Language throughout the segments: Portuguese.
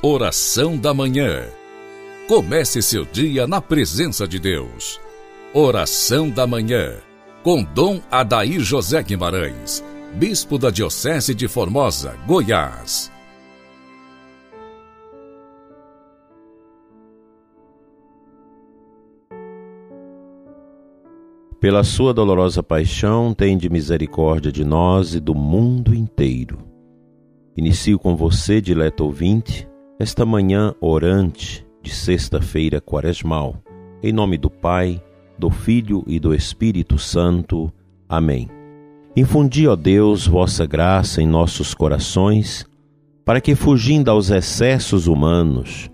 Oração da Manhã. Comece seu dia na presença de Deus. Oração da Manhã. Com Dom Adair José Guimarães, Bispo da Diocese de Formosa, Goiás. Pela sua dolorosa paixão, tem de misericórdia de nós e do mundo inteiro. Inicio com você, dileto ouvinte, esta manhã orante de sexta-feira quaresmal, em nome do Pai, do Filho e do Espírito Santo. Amém. Infundi, ó Deus, vossa graça em nossos corações, para que, fugindo aos excessos humanos,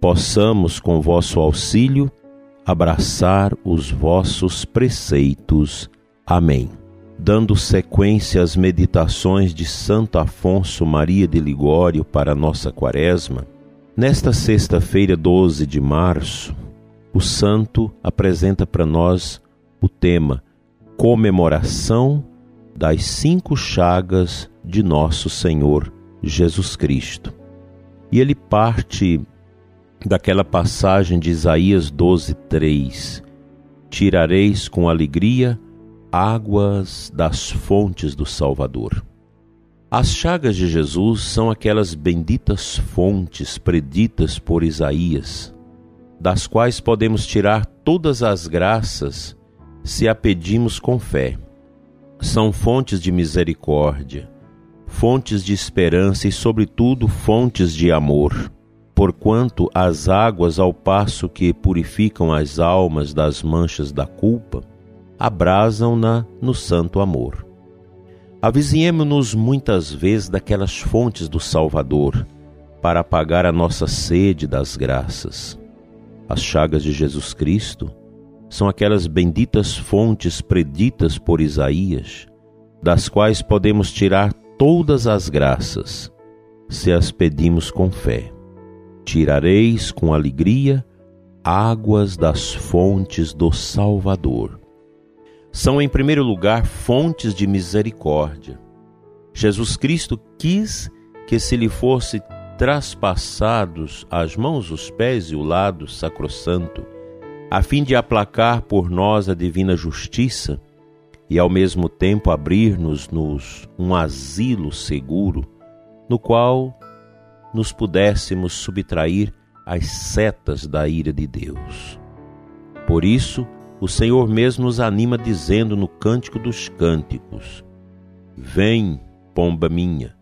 possamos, com vosso auxílio, abraçar os vossos preceitos. Amém. Dando sequência às meditações de Santo Afonso Maria de Ligório para nossa quaresma, nesta sexta-feira, 12 de março, o santo apresenta para nós o tema Comemoração das Cinco Chagas de Nosso Senhor Jesus Cristo. E ele parte daquela passagem de Isaías 12, 3: Tirareis com alegria águas das fontes do Salvador. As chagas de Jesus são aquelas benditas fontes preditas por Isaías, das quais podemos tirar todas as graças se a pedimos com fé. São fontes de misericórdia, fontes de esperança e, sobretudo, fontes de amor porquanto as águas, ao passo que purificam as almas das manchas da culpa, abrasam-na no santo amor. Avizinhemo-nos muitas vezes daquelas fontes do Salvador para apagar a nossa sede das graças. As chagas de Jesus Cristo são aquelas benditas fontes preditas por Isaías, das quais podemos tirar todas as graças, se as pedimos com fé tirareis com alegria águas das fontes do Salvador. São, em primeiro lugar, fontes de misericórdia. Jesus Cristo quis que se lhe fosse traspassados as mãos, os pés e o lado sacrossanto, a fim de aplacar por nós a divina justiça e ao mesmo tempo abrir-nos um asilo seguro, no qual nos pudéssemos subtrair às setas da ira de Deus. Por isso, o Senhor mesmo nos anima dizendo no Cântico dos Cânticos: Vem, pomba minha,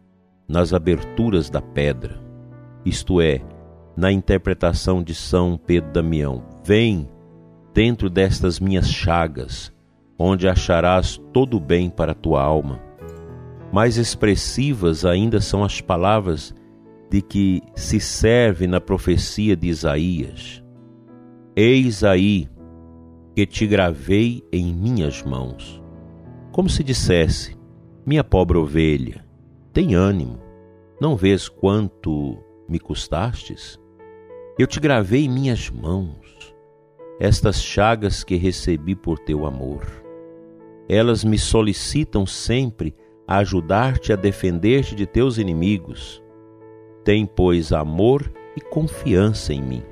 nas aberturas da pedra. Isto é, na interpretação de São Pedro Damião: Vem dentro destas minhas chagas, onde acharás todo o bem para a tua alma. Mais expressivas ainda são as palavras de que se serve na profecia de Isaías: Eis aí que te gravei em minhas mãos. Como se dissesse: Minha pobre ovelha, tem ânimo, não vês quanto me custastes? Eu te gravei em minhas mãos, estas chagas que recebi por teu amor. Elas me solicitam sempre a ajudar-te a defender-te de teus inimigos tem, pois, amor e confiança em mim.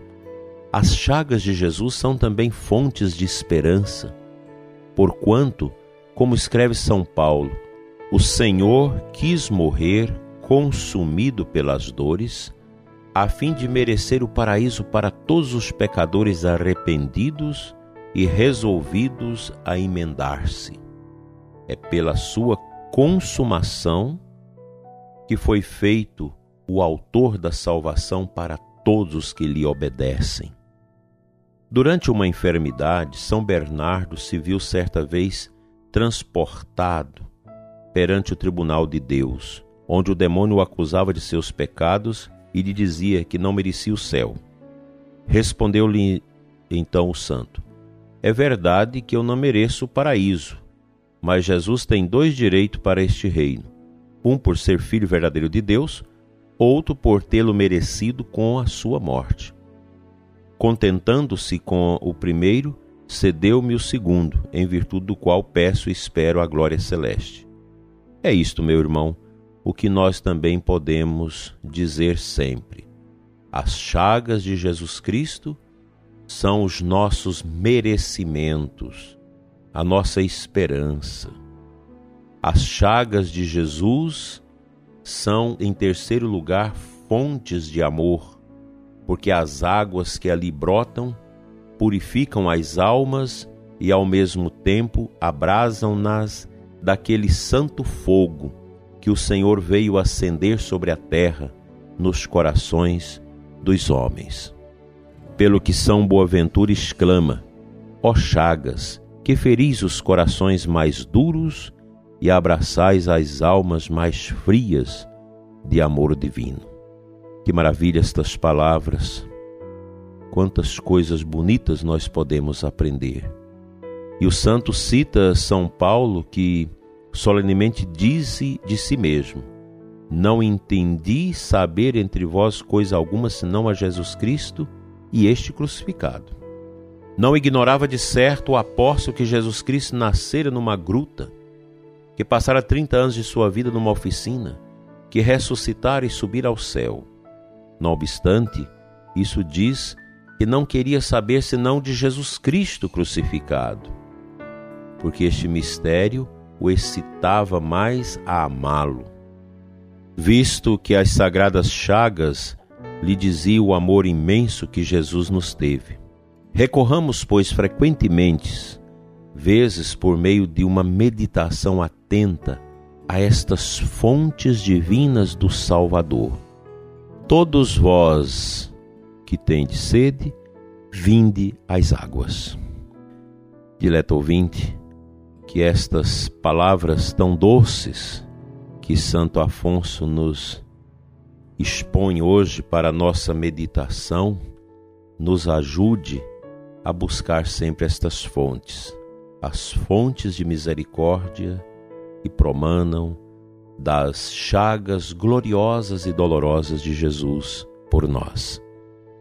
As chagas de Jesus são também fontes de esperança, porquanto, como escreve São Paulo, o Senhor quis morrer consumido pelas dores, a fim de merecer o paraíso para todos os pecadores arrependidos e resolvidos a emendar-se. É pela sua consumação que foi feito o autor da salvação para todos os que lhe obedecem. Durante uma enfermidade, São Bernardo se viu certa vez transportado perante o tribunal de Deus, onde o demônio o acusava de seus pecados e lhe dizia que não merecia o céu. Respondeu-lhe então o santo: É verdade que eu não mereço o paraíso, mas Jesus tem dois direitos para este reino: um por ser filho verdadeiro de Deus outro por tê-lo merecido com a sua morte. Contentando-se com o primeiro, cedeu-me o segundo, em virtude do qual peço e espero a glória celeste. É isto, meu irmão, o que nós também podemos dizer sempre. As chagas de Jesus Cristo são os nossos merecimentos, a nossa esperança. As chagas de Jesus são, em terceiro lugar, fontes de amor, porque as águas que ali brotam purificam as almas e, ao mesmo tempo, abrasam-nas daquele santo fogo que o Senhor veio acender sobre a terra, nos corações dos homens. Pelo que São Boaventura exclama: Ó chagas, que feris os corações mais duros e abraçais as almas mais frias de amor divino. Que maravilha estas palavras! Quantas coisas bonitas nós podemos aprender. E o santo cita São Paulo que solenemente disse de si mesmo: Não entendi saber entre vós coisa alguma senão a Jesus Cristo e este crucificado. Não ignorava de certo o apóstolo que Jesus Cristo nascera numa gruta, que passara trinta anos de sua vida numa oficina, que ressuscitara e subira ao céu. Não obstante, isso diz que não queria saber senão de Jesus Cristo crucificado, porque este mistério o excitava mais a amá-lo. Visto que as sagradas chagas lhe diziam o amor imenso que Jesus nos teve. Recorramos, pois, frequentemente, vezes por meio de uma meditação atenta, a estas fontes divinas do Salvador. Todos vós que tendes sede, vinde às águas. Dileto ouvinte, que estas palavras tão doces que Santo Afonso nos expõe hoje para a nossa meditação nos ajude a buscar sempre estas fontes, as fontes de misericórdia que promanam das chagas gloriosas e dolorosas de Jesus por nós.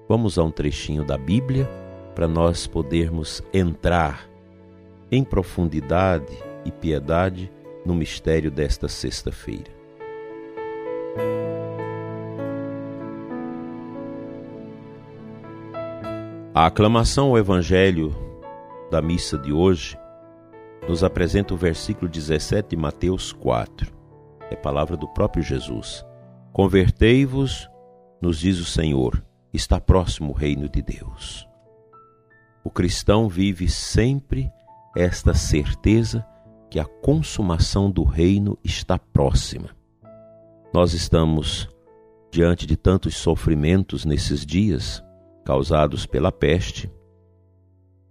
Vamos a um trechinho da Bíblia para nós podermos entrar em profundidade e piedade no mistério desta sexta-feira. A aclamação ao Evangelho da missa de hoje nos apresenta o versículo 17 de Mateus 4. É palavra do próprio Jesus. Convertei-vos, nos diz o Senhor, está próximo o reino de Deus. O cristão vive sempre esta certeza que a consumação do reino está próxima. Nós estamos diante de tantos sofrimentos nesses dias causados pela peste,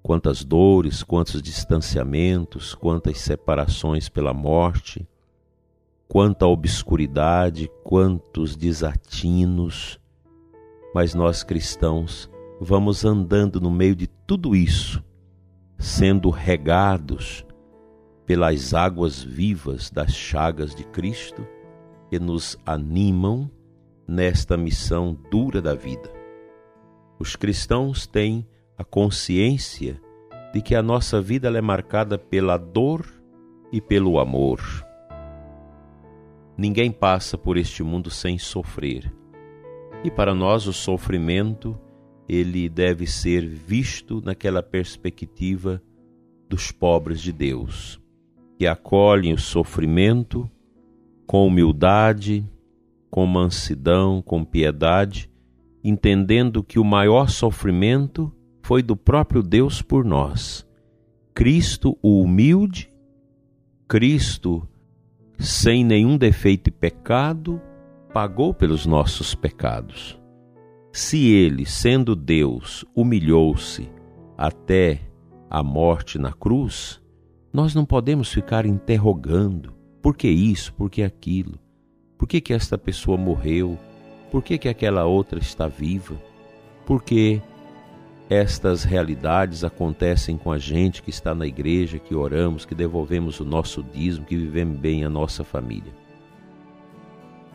quantas dores, quantos distanciamentos, quantas separações pela morte, quanta obscuridade, quantos desatinos. Mas nós cristãos vamos andando no meio de tudo isso sendo regados pelas águas vivas das chagas de Cristo que nos animam nesta missão dura da vida. Os cristãos têm a consciência de que a nossa vida é marcada pela dor e pelo amor. Ninguém passa por este mundo sem sofrer. E para nós o sofrimento ele deve ser visto naquela perspectiva dos pobres de Deus, que acolhem o sofrimento com humildade, com mansidão, com piedade, entendendo que o maior sofrimento foi do próprio Deus por nós. Cristo, o humilde, Cristo, sem nenhum defeito e pecado, pagou pelos nossos pecados. Se ele, sendo Deus, humilhou-se até a morte na cruz, nós não podemos ficar interrogando por que isso, por que aquilo, por que, que esta pessoa morreu, por que, que aquela outra está viva, por que estas realidades acontecem com a gente que está na igreja, que oramos, que devolvemos o nosso dízimo, que vivemos bem a nossa família.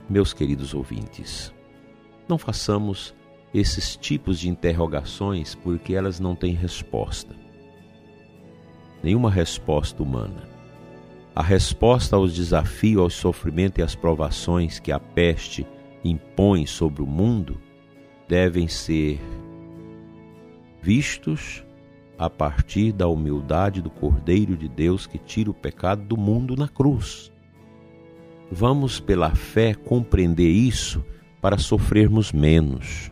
Meus queridos ouvintes, não façamos esses tipos de interrogações porque elas não têm resposta. Nenhuma resposta humana. A resposta aos desafios, aos sofrimentos e às provações que a peste impõe sobre o mundo devem ser vistos a partir da humildade do Cordeiro de Deus que tira o pecado do mundo na cruz. Vamos, pela fé, compreender isso para sofrermos menos.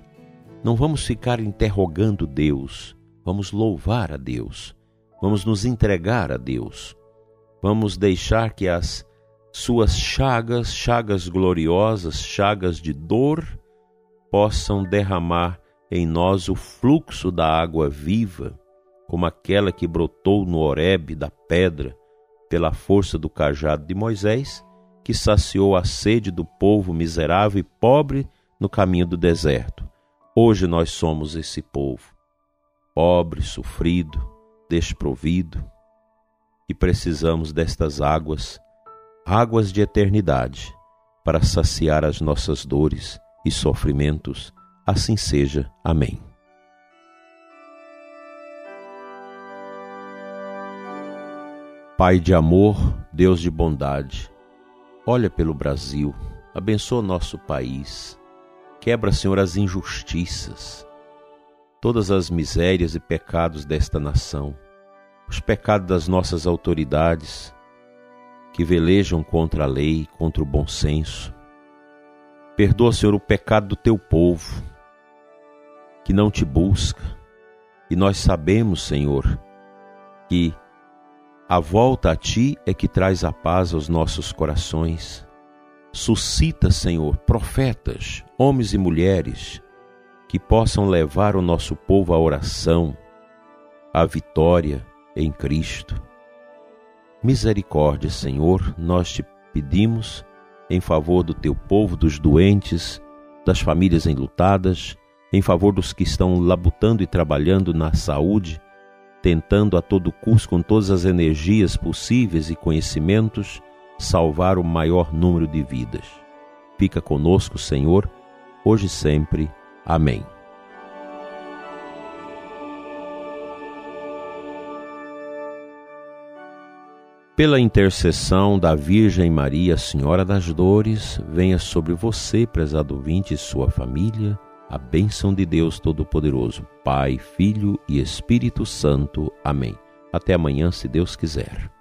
Não vamos ficar interrogando Deus, vamos louvar a Deus, vamos nos entregar a Deus, vamos deixar que as suas chagas, chagas gloriosas, chagas de dor, possam derramar em nós o fluxo da água viva, como aquela que brotou no Horebe da pedra, pela força do cajado de Moisés, que saciou a sede do povo miserável e pobre no caminho do deserto. Hoje nós somos esse povo, pobre, sofrido, desprovido, e precisamos destas águas, águas de eternidade, para saciar as nossas dores e sofrimentos. Assim seja. Amém. Pai de amor, Deus de bondade, olha pelo Brasil, abençoa nosso país, quebra, Senhor, as injustiças, todas as misérias e pecados desta nação, os pecados das nossas autoridades que velejam contra a lei, contra o bom senso, Perdoa, Senhor, o pecado do teu povo que não te busca. E nós sabemos, Senhor, que a volta a ti é que traz a paz aos nossos corações. Suscita, Senhor, profetas, homens e mulheres que possam levar o nosso povo à oração, à vitória em Cristo. Misericórdia, Senhor, nós te pedimos em favor do teu povo, dos doentes, das famílias enlutadas, em favor dos que estão labutando e trabalhando na saúde, tentando a todo custo, com todas as energias possíveis e conhecimentos, salvar o maior número de vidas. Fica conosco, Senhor, hoje e sempre. Amém. Pela intercessão da Virgem Maria, Senhora das Dores, venha sobre você, prezado ouvinte, e sua família, a bênção de Deus Todo-Poderoso, Pai, Filho e Espírito Santo. Amém. Até amanhã, se Deus quiser.